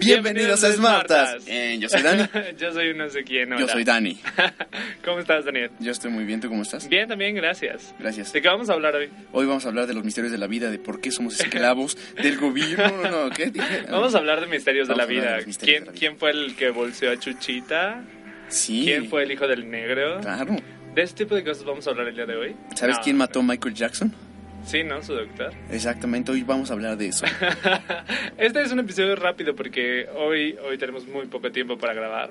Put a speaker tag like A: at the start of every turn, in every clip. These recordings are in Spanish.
A: Bienvenidos a Smartas. Eh, yo soy Dani.
B: yo soy no sé quién.
A: Yo
B: hola.
A: soy Dani.
B: ¿Cómo estás, Daniel?
A: Yo estoy muy bien, ¿tú cómo estás?
B: Bien, también, gracias.
A: Gracias.
B: ¿De qué vamos a hablar hoy?
A: Hoy vamos a hablar de los misterios de la vida, de por qué somos esclavos del gobierno. No, no, ¿qué dije?
B: Vamos a hablar de misterios de la
A: a hablar de
B: vida.
A: misterios
B: ¿Quién,
A: de la vida.
B: ¿Quién fue el que bolseó a Chuchita?
A: Sí.
B: ¿Quién fue el hijo del negro?
A: Claro.
B: De este tipo de cosas vamos a hablar el día de hoy.
A: ¿Sabes
B: No.
A: quién mató a Michael Jackson?
B: Sí, ¿no? Su doctor.
A: Exactamente, hoy vamos a hablar de eso.
B: Este es un episodio rápido porque hoy, hoy tenemos muy poco tiempo para grabar.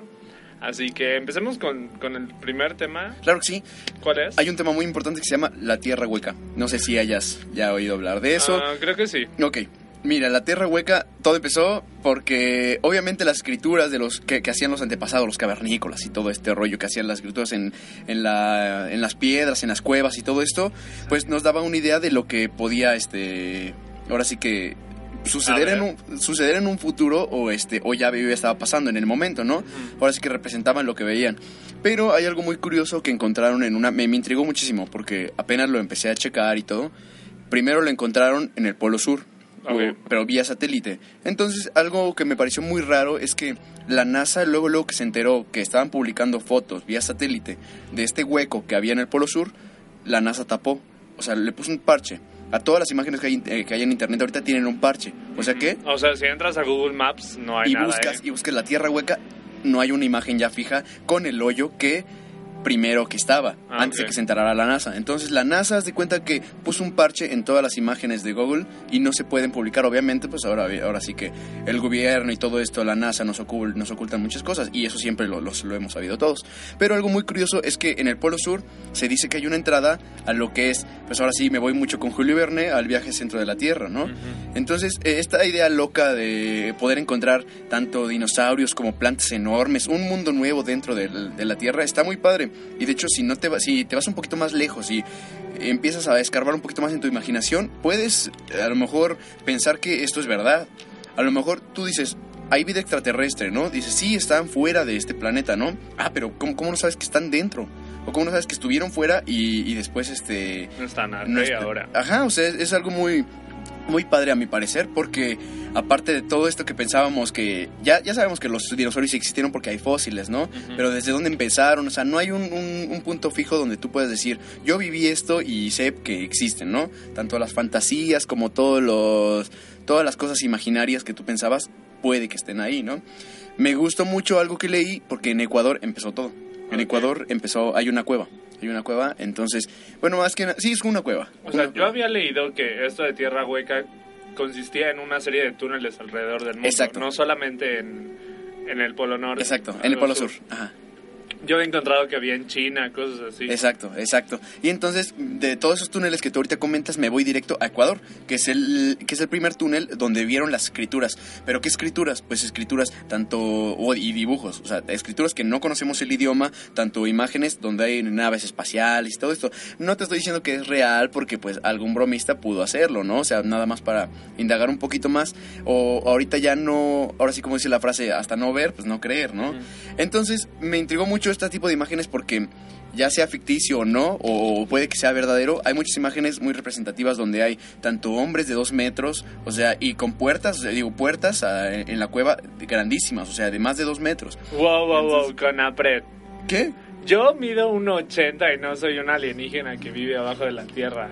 B: Así que empecemos con, con el primer tema.
A: Claro que sí.
B: ¿Cuál es?
A: Hay un tema muy importante que se llama la Tierra Hueca. No sé si hayas ya oído hablar de eso.
B: Ah, creo que sí.
A: Ok, mira, la Tierra Hueca, todo empezó porque obviamente las escrituras de los que, que hacían los antepasados, los cavernícolas y todo este rollo que hacían las escrituras en, en, la, en las piedras, en las cuevas y todo esto, pues nos daba una idea de lo que podía, este, ahora sí que suceder en un suceder en un futuro o este o ya ya estaba pasando en el momento no ahora sí que representaban lo que veían. Pero hay algo muy curioso que encontraron en una me, me intrigó muchísimo porque apenas lo empecé a checar y todo primero lo encontraron en el polo sur O- pero vía satélite entonces algo que me pareció muy raro es que la NASA luego luego que se enteró que estaban publicando fotos vía satélite de este hueco que había en el polo sur la NASA tapó o sea le puso un parche a todas las imágenes que hay, eh, que hay en internet ahorita tienen un parche o sea que
B: O sea, si entras a Google Maps, no hay
A: y
B: nada.
A: buscas
B: ¿eh?
A: y buscas la tierra hueca no hay una imagen ya fija con el hoyo que primero que estaba
B: Ah,
A: antes de que se enterara la NASA. Entonces la NASA se de cuenta que puso un parche en todas las imágenes de Google y no se pueden publicar. Obviamente pues ahora ahora sí que el gobierno y todo esto la NASA nos ocul- nos ocultan muchas cosas y eso siempre lo, los- lo hemos sabido todos. Pero algo muy curioso es que en el Polo Sur se dice que hay una entrada a lo que es pues ahora sí me voy mucho con Julio Verne al viaje centro de la Tierra no entonces, eh, esta idea loca de poder encontrar tanto dinosaurios como plantas enormes, un mundo nuevo dentro del- de, la Tierra, está muy padre. Y de hecho, si, no te, va- si te vas un poquito más lejos y empiezas a escarbar un poquito más en tu imaginación, puedes eh, a lo mejor pensar que esto es verdad. A lo mejor tú dices, hay vida extraterrestre, ¿no? Dices, sí, están fuera de este planeta, ¿no? Ah, pero ¿cómo, cómo no sabes que están dentro? ¿O cómo no sabes que estuvieron fuera y, y después, este...
B: No está nada
A: No está-
B: ahora.
A: Ajá, o sea, es, es algo muy, muy padre a mi parecer, porque aparte de todo esto que pensábamos que ya, ya sabemos que los dinosaurios existieron porque hay fósiles, ¿no? Pero desde dónde empezaron, o sea, no hay un, un- un punto fijo donde tú puedes decir, yo viví esto y sé que existen, ¿no? Tanto las fantasías como todos los, todas las cosas imaginarias que tú pensabas, puede que estén ahí, ¿no? Me gustó mucho algo que leí porque en Ecuador empezó todo. En. Ecuador empezó, hay una cueva. Hay una cueva, entonces, bueno, más que nada, sí, es una cueva.
B: O sea, yo había leído que esto de Tierra Hueca consistía en una serie de túneles alrededor del mundo.
A: Exacto.
B: No solamente en, en el Polo Norte.
A: Exacto, en el Polo Sur. Ajá.
B: Yo he encontrado que había en China, cosas así.
A: Exacto, exacto. Y entonces, de todos esos túneles que tú ahorita comentas, me voy directo a Ecuador, que es el, que es el primer túnel donde vieron las escrituras. ¿Pero qué escrituras? Pues escrituras tanto, y dibujos, o sea, escrituras que no conocemos el idioma, tanto imágenes donde hay naves espaciales y todo esto. No te estoy diciendo que es real porque pues algún bromista pudo hacerlo, ¿no? O sea, nada más para indagar un poquito más. O ahorita ya no, ahora sí como dice la frase, hasta no ver, pues no creer, ¿no?
B: Ujú.
A: Entonces me intrigó mucho este tipo de imágenes porque ya sea ficticio o no, o puede que sea verdadero, hay muchas imágenes muy representativas donde hay tanto hombres de dos metros, o sea, y con puertas, sea, digo, puertas ah, en la cueva grandísimas, o sea, de más de dos metros.
B: Wow, wow, wow,
A: Entonces-
B: con Apret.
A: ¿Qué?
B: Yo mido 1,80 y no soy un alienígena que vive abajo de la Tierra.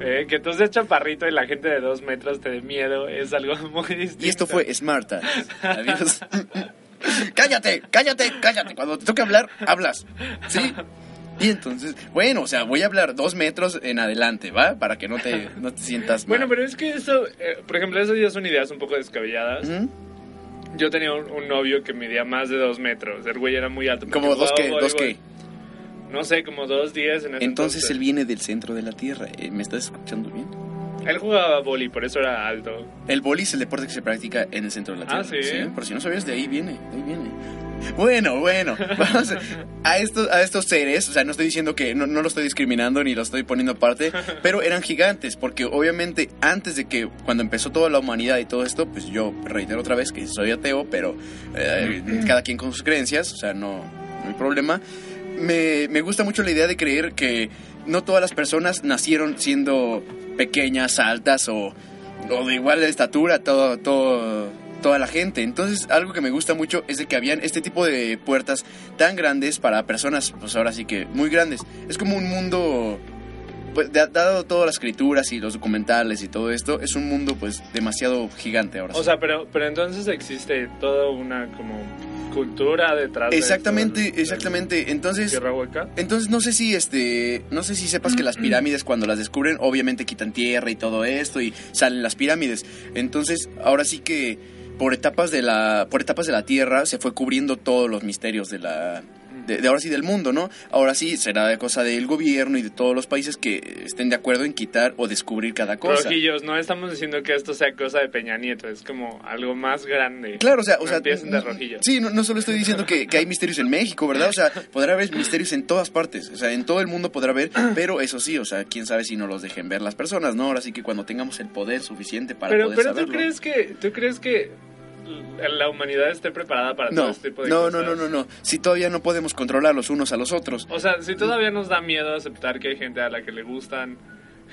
B: Eh, que tú seas chaparrito y la gente de dos metros te dé miedo es algo muy distinto.
A: Y esto fue Smarta. Adiós. cállate, cállate, cállate. Cuando te toque hablar, hablas. ¿Sí? Y entonces, bueno, o sea, voy a hablar dos metros en adelante, ¿va? Para que no te, no te sientas mal.
B: Bueno, pero es que eso, eh, por ejemplo, esas ya son ideas un poco descabelladas. Yo tenía un, un novio que medía más de dos metros. El güey era muy alto.
A: Como dos que, dos que.
B: No sé, como dos días en ese
A: Entonces él viene del centro de la Tierra. Eh, ¿Me estás escuchando bien?
B: Él jugaba boli, por eso era alto.
A: El boli es el deporte que se practica en el centro de la
B: Ah,
A: Tierra.
B: ¿sí?
A: Por si no sabías, de ahí viene, de ahí viene. Bueno, bueno, vamos a, a estos, a estos seres, o sea, no estoy diciendo que no, no lo estoy discriminando ni lo estoy poniendo aparte, pero eran gigantes, porque obviamente antes de que, cuando empezó toda la humanidad y todo esto, pues yo reitero otra vez que soy ateo, pero eh, cada quien con sus creencias, o sea, no, no hay problema. Me, me gusta mucho la idea de creer que no todas las personas nacieron siendo pequeñas, altas o, o de igual estatura, todo, todo, toda la gente. Entonces, algo que me gusta mucho es de que habían este tipo de puertas tan grandes para personas, pues ahora sí que muy grandes. Es como un mundo pues dado todas las escrituras y los documentales y todo esto, es un mundo pues demasiado gigante ahora.
B: O sea, pero, pero entonces existe toda una como cultura detrás
A: exactamente de exactamente. Entonces entonces no sé si este no sé si sepas que las pirámides cuando las descubren obviamente quitan tierra y todo esto y salen las pirámides. Entonces ahora sí que por etapas de la por etapas de la tierra se fue cubriendo todos los misterios de la de, ahora sí del mundo, ¿no? Ahora sí será de cosa del gobierno y de todos los países que estén de acuerdo en quitar o descubrir cada cosa.
B: Rojillos, no estamos diciendo que esto sea cosa de Peña Nieto, es como algo más grande.
A: Claro, o sea, o sea de Sí, no, no, solo estoy diciendo que, que, hay misterios en México, ¿verdad? O sea, podrá haber misterios en todas partes, o sea, en todo el mundo podrá haber, pero eso sí, o sea, quién sabe si no los dejen ver las personas, ¿no? Ahora sí que cuando tengamos el poder suficiente para
B: pero,
A: poder
B: pero Pero tú crees que tú crees que la humanidad esté preparada para todo este tipo de
A: no, cosas. No, no, no, no. Si todavía no podemos controlar los unos a los otros.
B: O sea, si todavía nos da miedo aceptar que hay gente a la que le gustan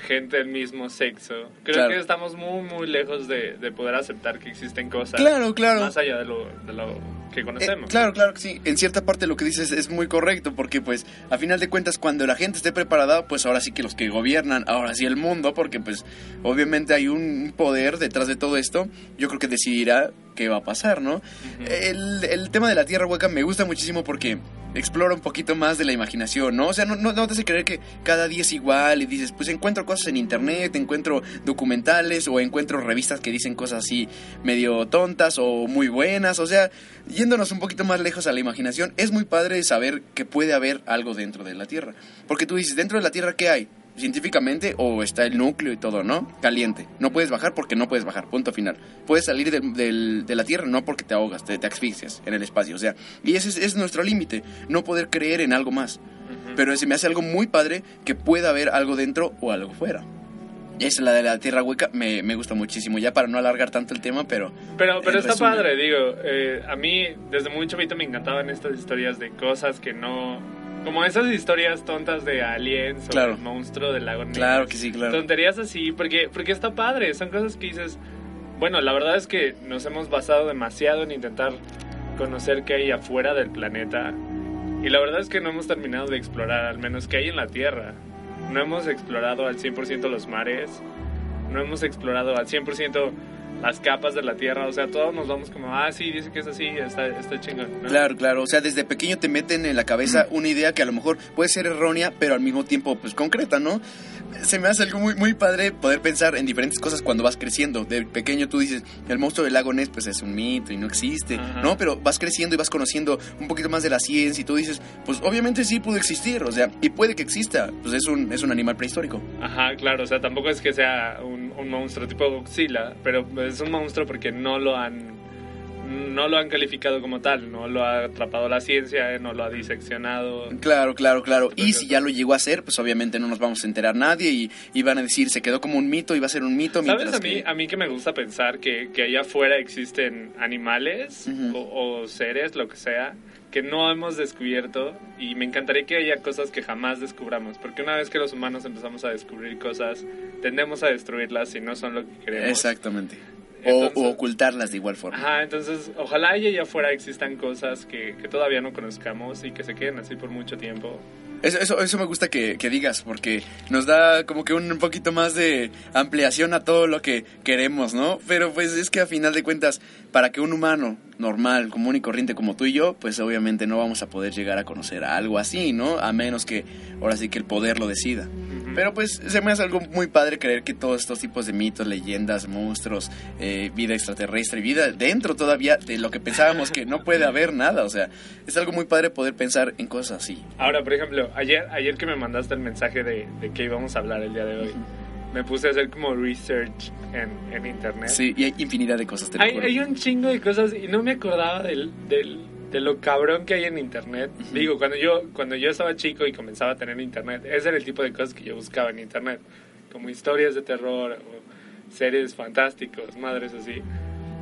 B: gente del mismo sexo. Creo que estamos muy, muy lejos de, de, poder aceptar que existen cosas
A: claro, claro.
B: más allá de lo, de lo que conocemos.
A: Eh, claro, claro que sí. En cierta parte lo que dices es muy correcto, porque pues a final de cuentas cuando la gente esté preparada, pues ahora sí que los que gobiernan, ahora sí el mundo, porque pues obviamente hay un poder detrás de todo esto, yo creo que decidirá qué va a pasar, ¿no? el, el tema de la Tierra Hueca me gusta muchísimo porque explora un poquito más de la imaginación, ¿no? O sea, no, no, no, te hace creer que cada día es igual y dices, pues encuentro cosas en internet, encuentro documentales o encuentro revistas que dicen cosas así medio tontas o muy buenas, o sea, yéndonos un poquito más lejos a la imaginación, es muy padre saber que puede haber algo dentro de la Tierra. Porque tú dices, dentro de la Tierra, ¿qué hay? Científicamente o está el núcleo y todo, ¿no? Caliente. No puedes bajar porque no puedes bajar, punto final. Puedes salir de, la Tierra no porque te ahogas, te, asfixias en el espacio, o sea, y ese es, nuestro límite, no poder creer en algo más. Pero se me hace algo muy padre que pueda haber algo dentro o algo fuera. Esa, la de la tierra hueca, me, me, gusta muchísimo. Ya para no alargar tanto el tema, pero.
B: Pero, pero está padre, digo. Eh, a mí, desde muy chavito, me encantaban estas historias de cosas que no como esas historias tontas de aliens o el monstruo del lago negro.
A: Claro que sí, claro.
B: Tonterías así, porque, porque está padre. Son cosas que dices. Bueno, la verdad es que nos hemos basado demasiado en intentar conocer qué hay afuera del planeta. Y la verdad es que no hemos terminado de explorar, al menos qué hay en la Tierra. No hemos explorado al 100% los mares. No hemos explorado al 100% las capas de la tierra, o sea, todos nos vamos como, ah, sí, dice que es así, está, está chingón.
A: Claro, claro, o sea, desde pequeño te meten en la cabeza una idea que a lo mejor puede ser errónea, pero al mismo tiempo, pues concreta, ¿no? Se me hace algo muy, muy padre poder pensar en diferentes cosas cuando vas creciendo. De pequeño tú dices, el monstruo del lago Ness, pues es un mito y no existe, ¿no? Pero vas creciendo y vas conociendo un poquito más de la ciencia y tú dices, pues obviamente sí pudo existir, o sea, y puede que exista, pues es un, es un animal prehistórico.
B: Ajá, claro, o sea, tampoco es que sea un, un monstruo tipo Godzilla, pero es un monstruo porque no lo han no lo han calificado como tal, no lo ha atrapado la ciencia, no lo ha diseccionado.
A: Claro, claro, claro. y si ya lo llegó a hacer, pues obviamente no nos vamos a enterar nadie y, van a decir, se quedó como un mito y va a ser un mito.
B: ¿Sabes a mí, a mí que me gusta pensar que, que allá afuera existen animales o, o, seres, lo que sea, que no hemos descubierto y me encantaría que haya cosas que jamás descubramos, porque una vez que los humanos empezamos a descubrir cosas, tendemos a destruirlas si no son lo que queremos.
A: Exactamente o, ocultarlas de igual forma.
B: Ajá, entonces ojalá y allá afuera existan cosas que, que, todavía no conozcamos y que se queden así por mucho tiempo.
A: Eso, eso, eso me gusta que, que, digas, porque nos da como que un, poquito más de ampliación a todo lo que queremos, ¿no? Pero pues es que a final de cuentas, para que un humano normal, común y corriente como tú y yo, pues obviamente no vamos a poder llegar a conocer algo así, ¿no? A menos que ahora sí que el poder lo decida. Pero pues se me hace algo muy padre creer que todos estos tipos de mitos, leyendas, monstruos, eh, vida extraterrestre, vida dentro todavía de lo que pensábamos que no puede haber nada. O sea, es algo muy padre poder pensar en cosas así.
B: Ahora, por ejemplo, ayer, ayer que me mandaste el mensaje de, de que íbamos a hablar el día de hoy. Me puse a hacer como research en, en internet.
A: Sí, y hay infinidad de cosas.
B: hay, hay, un chingo de cosas y no me acordaba del, del, de lo cabrón que hay en internet. Digo, cuando yo, cuando yo estaba chico y comenzaba a tener internet, ese era el tipo de cosas que yo buscaba en internet. Como historias de terror o series fantásticos, madres así.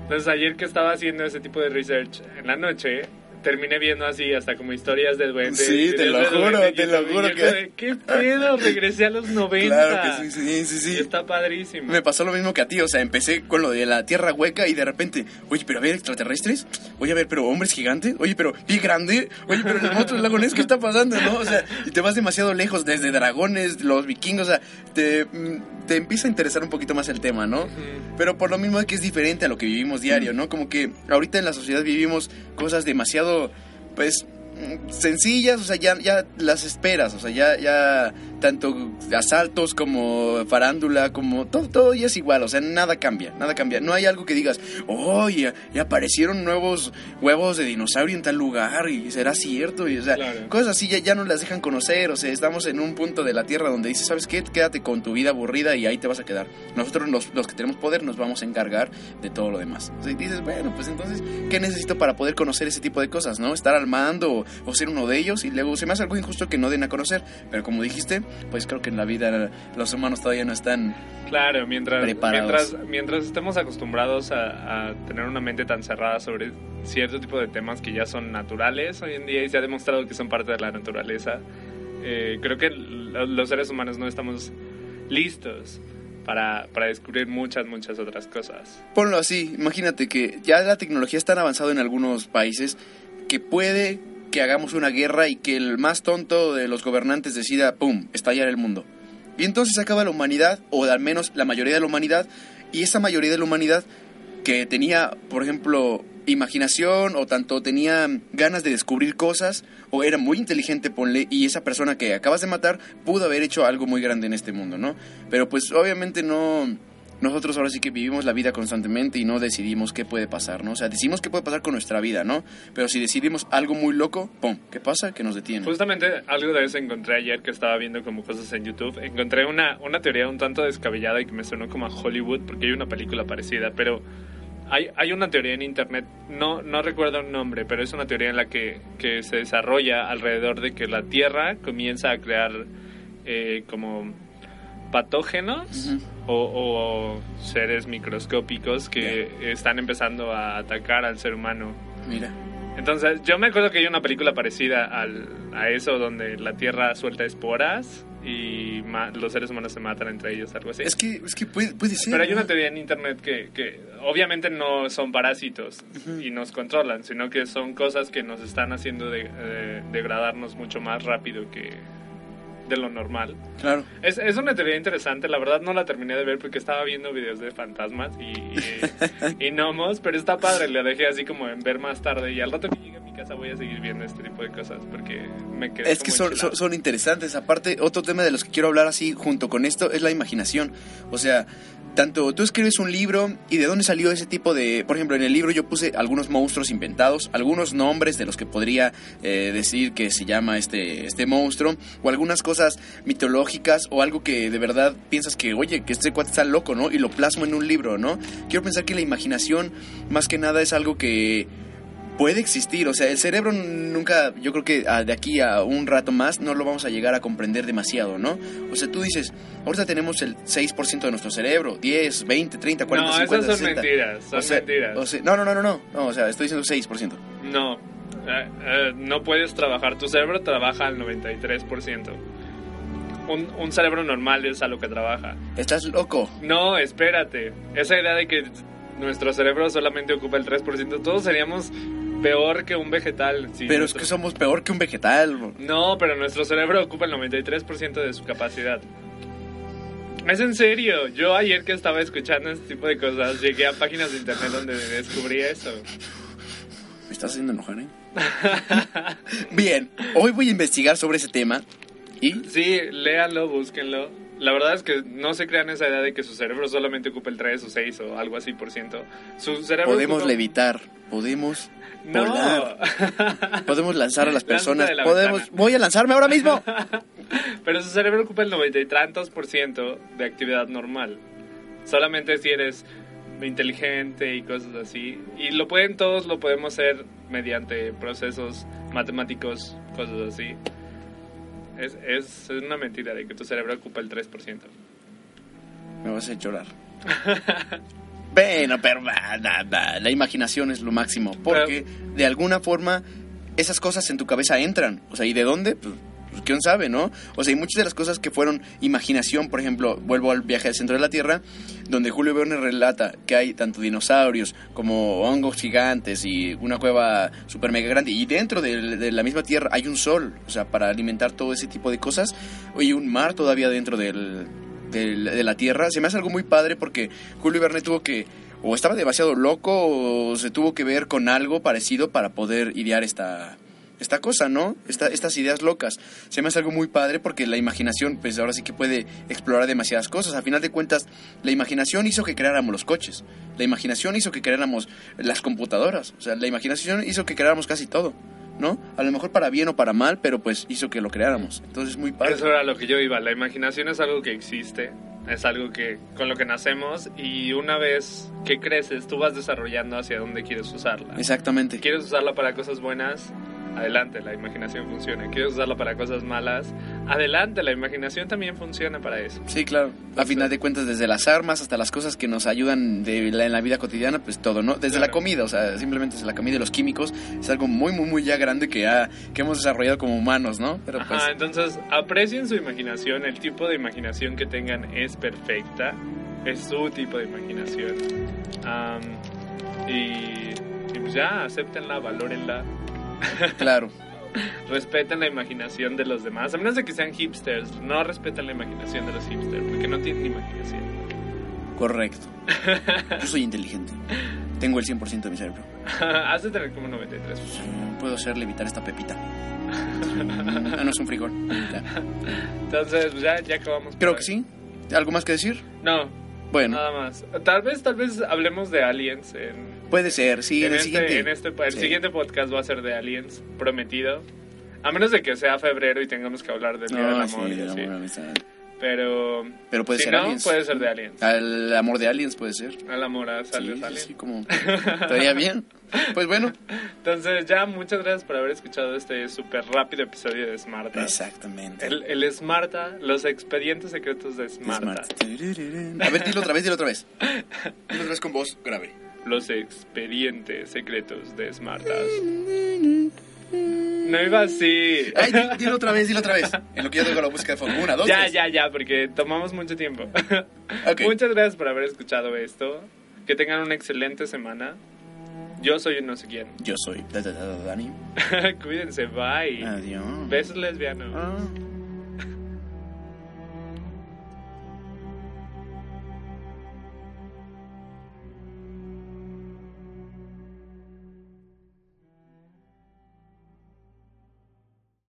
B: Entonces ayer que estaba haciendo ese tipo de research en la noche, terminé viendo así hasta como historias de duendes.
A: Sí, te lo juro, te lo juro que-
B: ¿Qué pedo? Regresé a los 90.
A: Claro que sí, sí, sí, sí.
B: Está padrísimo.
A: Me pasó lo mismo que a ti, o sea, empecé con lo de la tierra hueca y de repente, oye, pero a ver, extraterrestres, oye, a ver, pero hombres gigantes, oye, pero pie grande, oye, pero el monstruo del lago ¿qué está pasando, no? O sea, y te vas demasiado lejos, desde dragones, los vikingos, o sea, te, mm, te empieza a interesar un poquito más el tema, ¿no? Pero por lo mismo es que es diferente a lo que vivimos diario, ¿no? Como que ahorita en la sociedad vivimos cosas demasiado, pues, mm, sencillas, o sea, ya, ya las esperas, o sea, ya, ya tanto asaltos como farándula, como todo, todo ya es igual, o sea, nada cambia, nada cambia. No hay algo que digas, oh, ya, aparecieron nuevos huevos de dinosaurio en tal lugar y será cierto, y o sea,
B: Claro.
A: cosas así ya, ya no las dejan conocer, o sea, estamos en un punto de la Tierra donde dices, ¿sabes qué? Quédate con tu vida aburrida y ahí te vas a quedar. Nosotros los, los que tenemos poder nos vamos a encargar de todo lo demás. O sea, y dices, bueno, pues entonces, ¿qué necesito para poder conocer ese tipo de cosas, no? Estar al mando o, o ser uno de ellos y luego se me hace algo injusto que no den a conocer, pero como dijiste, pues creo que en la vida los humanos todavía no están...
B: Claro, mientras,
A: Preparados.
B: mientras, mientras estemos acostumbrados a, a tener una mente tan cerrada sobre cierto tipo de temas que ya son naturales hoy en día y se ha demostrado que son parte de la naturaleza, eh, creo que lo- los seres humanos no estamos listos para, para descubrir muchas, muchas otras cosas.
A: Ponlo así, imagínate que ya la tecnología es tan avanzada en algunos países que puede que hagamos una guerra y que el más tonto de los gobernantes decida, ¡pum!, estallar el mundo. Y entonces acaba la humanidad, o al menos la mayoría de la humanidad, y esa mayoría de la humanidad que tenía, por ejemplo, imaginación o tanto tenía ganas de descubrir cosas o era muy inteligente, ponle, y esa persona que acabas de matar pudo haber hecho algo muy grande en este mundo, ¿no? Pero pues obviamente no... Nosotros ahora sí que vivimos la vida constantemente y no decidimos qué puede pasar, ¿no? O sea, decidimos qué puede pasar con nuestra vida, ¿no? Pero si decidimos algo muy loco, ¡pum! ¿Qué pasa? Que nos detiene.
B: Justamente algo de eso encontré ayer que estaba viendo como cosas en YouTube. Encontré una, una teoría un tanto descabellada y que me sonó como a Hollywood porque hay una película parecida, pero hay, hay una teoría en internet, no, no recuerdo el nombre, pero es una teoría en la que, que se desarrolla alrededor de que la Tierra comienza a crear eh, como patógenos o, o seres microscópicos que están empezando a atacar al ser humano.
A: Mira.
B: Entonces, yo me acuerdo que hay una película parecida al, a eso, donde la Tierra suelta esporas y los seres humanos se matan entre ellos, algo así.
A: Es que, es que puede, puede ser.
B: Pero hay una teoría en Internet que, que obviamente no son parásitos y nos controlan, sino que son cosas que nos están haciendo de- eh, degradarnos mucho más rápido que de lo normal.
A: Claro.
B: Es, es una teoría interesante, la verdad no la terminé de ver porque estaba viendo videos de fantasmas y, y, y gnomos, pero está padre, la dejé así como en ver más tarde y al rato que mi casa voy a seguir viendo este tipo de cosas porque me quedé
A: Es que son interesantes. Aparte, otro tema de los que quiero hablar así junto con esto es la imaginación. O sea, tanto tú escribes un libro y de dónde salió ese tipo de... Por ejemplo, en el libro yo puse algunos monstruos inventados, algunos nombres de los que podría eh, decir que se llama este, este monstruo, o algunas cosas mitológicas o algo que de verdad piensas que, oye, que este cuate está loco, ¿no? Y lo plasmo en un libro, ¿no? Quiero pensar que la imaginación más que nada es algo que puede existir. O sea, el cerebro nunca, yo creo que ah, de aquí a un rato más no lo vamos a llegar a comprender demasiado, ¿no? O sea, tú dices, ahorita tenemos el 6% de nuestro cerebro, 10, 20, 30, 40,
B: no,
A: 50,
B: esas son
A: 60.
B: mentiras, son
A: O sea,
B: mentiras.
A: o sea, no, no, no, no, no, no, o sea, estoy diciendo 6%.
B: No, eh, eh, no puedes trabajar. Tu cerebro trabaja al 93%. Un, un cerebro normal es a lo que trabaja.
A: Estás loco.
B: No, espérate. Esa idea de que nuestro cerebro solamente ocupa el 3%, todos seríamos peor que un vegetal. si
A: Pero es que somos peor que un vegetal.
B: No, pero nuestro cerebro ocupa el 93% de su capacidad. Es en serio. Yo ayer que estaba escuchando este tipo de cosas, llegué a páginas de internet donde descubrí eso.
A: Me estás haciendo enojar, ¿eh? Bien, hoy voy a investigar sobre ese tema. ¿Y?
B: Sí, léanlo, búsquenlo. La verdad es que no se crean esa idea de que su cerebro solamente ocupa el 3 o 6 o algo así por ciento. Su cerebro
A: Podemos
B: ocupa-
A: levitar, podemos
B: No.
A: volar, podemos lanzar a las personas,
B: la
A: podemos...
B: ventana.
A: Voy a lanzarme ahora mismo.
B: Pero su cerebro ocupa el noventa y tantos por ciento de actividad normal. Solamente si eres inteligente y cosas así. Y lo pueden todos, lo podemos hacer mediante procesos matemáticos, cosas así. Es, es, es una mentira de que tu cerebro ocupa el 3%.
A: Me vas a llorar. Bueno, pero da, la imaginación es lo máximo. Porque de alguna forma esas cosas en tu cabeza entran. O sea, ¿y de dónde? Pues, pues, quién sabe, ¿no? O sea, y muchas de las cosas que fueron imaginación, por ejemplo, vuelvo al viaje al centro de la Tierra, donde Julio Verne relata que hay tanto dinosaurios como hongos gigantes y una cueva super mega grande, y dentro de, la misma Tierra hay un sol, o sea, para alimentar todo ese tipo de cosas, y un mar todavía dentro de la Tierra, se me hace algo muy padre porque Julio Verne tuvo que o estaba demasiado loco o se tuvo que ver con algo parecido para poder idear esta, esta cosa, ¿no? Esta, estas ideas locas. Se me hace algo muy padre porque la imaginación, pues ahora sí que puede explorar demasiadas cosas. A final de cuentas, la imaginación hizo que creáramos los coches. La imaginación hizo que creáramos las computadoras. O sea, la imaginación hizo que creáramos casi todo, ¿no? A lo mejor para bien o para mal, pero pues hizo que lo creáramos. Entonces, muy padre.
B: Eso era lo que yo iba. La imaginación es algo que existe, es algo que con lo que nacemos y una vez que creces tú vas desarrollando hacia dónde quieres usarla.
A: Exactamente.
B: ¿Quieres usarla para cosas buenas? Adelante, la imaginación funciona. ¿Quieres usarla para cosas malas? Adelante, la imaginación también funciona para eso.
A: Sí, claro. A final de cuentas, desde las armas hasta las cosas que nos ayudan de la- en la vida cotidiana, pues todo, ¿no? Desde la
B: Claro.
A: comida, o sea, simplemente desde la comida y los químicos, es algo muy, muy, muy ya grande que, ha, que hemos desarrollado como humanos, ¿no? Pero pues,
B: Ajá, entonces aprecien su imaginación, el tipo de imaginación que tengan es perfecta, es su tipo de imaginación. Am, y, y pues ya, acéptenla, valórenla,
A: claro.
B: respeten la imaginación de los demás, a menos de que sean hipsters, no respeten la imaginación de los hipsters, porque no tienen imaginación.
A: Correcto. Yo soy inteligente. Tengo el 100% de mi cerebro.
B: Has de tener como 93.
A: Mm, Puedo hacerle evitar esta pepita. Ah, no es un frijol. Ya.
B: Entonces, ya, ya acabamos.
A: Creo que sí. ¿Algo más que decir?
B: No,
A: Bueno,
B: nada más. Tal vez, tal vez hablemos de aliens en,
A: puede ser, sí, en,
B: en,
A: el
B: este,
A: siguiente.
B: en este- el
A: Sí.
B: siguiente podcast va a ser de aliens, prometido. A menos de que sea febrero y tengamos que hablar del Día
A: No,
B: del
A: sí,
B: Amor y
A: el
B: así.
A: amor, amistad.
B: Pero,
A: Pero puede
B: si
A: ser
B: no,
A: aliens.
B: puede ser de aliens.
A: El amor de aliens puede ser.
B: Al amor a
A: Sí,
B: aliens.
A: sí, como... Estaría bien. Pues bueno.
B: Entonces, ya, muchas gracias por haber escuchado este súper rápido episodio de Smarta.
A: Exactamente.
B: El, el Smarta, los expedientes secretos de Smarta.
A: Smart. A ver, dilo otra vez, dilo otra vez. Dilo otra vez con voz grave.
B: Los expedientes secretos de Smartas. No iba así.
A: Ay, di- dilo otra vez, dilo otra vez. En lo que yo tengo la música de fondo. Una, dos,
B: Ya,
A: tres.
B: ya, ya, porque tomamos mucho tiempo. Muchas gracias por haber escuchado esto. Que tengan una excelente semana. Yo soy un no sé quién.
A: Yo soy Da- Da- Da- Dani.
B: Cuídense, bye.
A: Adiós.
B: Besos lesbianos.
A: Ah.